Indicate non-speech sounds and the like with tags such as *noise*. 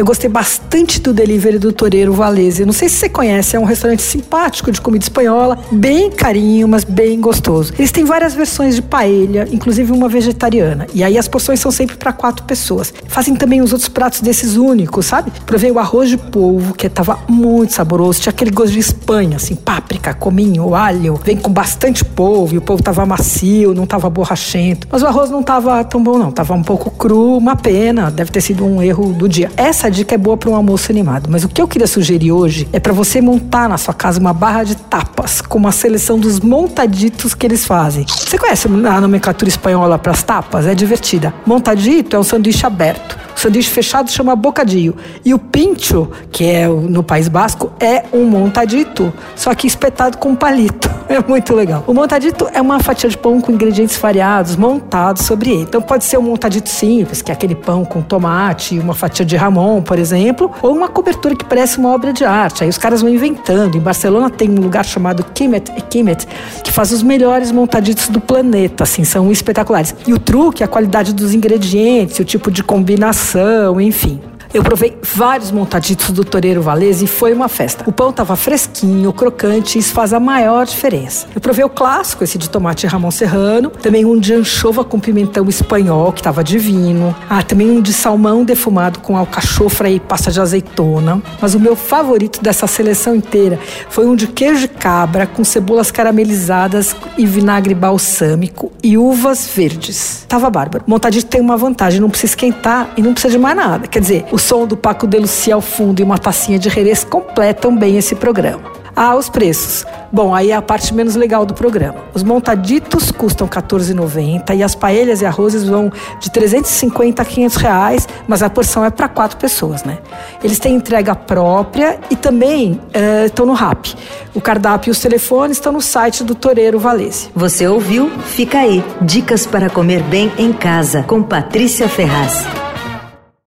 Eu gostei bastante do delivery do Toreiro Valese. Não sei se você conhece, é um restaurante simpático de comida espanhola, bem carinho, mas bem gostoso. Eles têm várias versões de paella, inclusive uma vegetariana. E aí as porções são sempre para quatro pessoas. Fazem também os outros pratos desses únicos, sabe? Provei o arroz de polvo, que tava muito saboroso, tinha aquele gosto de Espanha, assim, páprica, cominho, alho. Vem com bastante polvo, e o polvo tava macio, não tava borrachento. Mas o arroz não tava tão bom, não. Tava um pouco cru, uma pena. Deve ter sido um erro do dia. Essa dica é boa para um almoço animado. Mas o que eu queria sugerir hoje é para você montar na sua casa uma barra de tapas com uma seleção dos montaditos que eles fazem. Você conhece a nomenclatura espanhola para as tapas? É divertida. Montadito é um sanduíche aberto. Sanduíche fechado chama bocadinho. E o pincho, que é no País Basco, é um montadito, só que espetado com palito. *laughs* É muito legal. O montadito é uma fatia de pão com ingredientes variados montados sobre ele. Então pode ser um montadito simples, que é aquele pão com tomate, uma fatia de ramon, por exemplo, ou uma cobertura que parece uma obra de arte. Aí os caras vão inventando. Em Barcelona tem um lugar chamado Kimet, Kimet que faz os melhores montaditos do planeta, assim, são espetaculares. E o truque a qualidade dos ingredientes, o tipo de combinação, enfim. Eu provei vários montaditos do Toreiro Valese e foi uma festa. O pão estava fresquinho, crocante, e isso faz a maior diferença. Eu provei o clássico, esse de tomate Ramon Serrano, também um de anchova com pimentão espanhol, que estava divino. Ah, também um de salmão defumado com alcachofra e pasta de azeitona. Mas o meu favorito dessa seleção inteira foi um de queijo de cabra com cebolas caramelizadas e vinagre balsâmico e uvas verdes. Tava bárbaro. Montadito tem uma vantagem, não precisa esquentar e não precisa de mais nada. Quer dizer, o som do Paco de Lucia ao fundo e uma tacinha de Jerez completam bem esse programa. Ah, os preços. Bom, aí é a parte menos legal do programa. Os montaditos custam R$14,90 e as paelhas e arrozes vão de 350 a 500 reais, mas a porção é para quatro pessoas, né? Eles têm entrega própria e também estão uh, no RAP. O cardápio e os telefones estão no site do Toreiro Valese. Você ouviu? Fica aí. Dicas para comer bem em casa, com Patrícia Ferraz.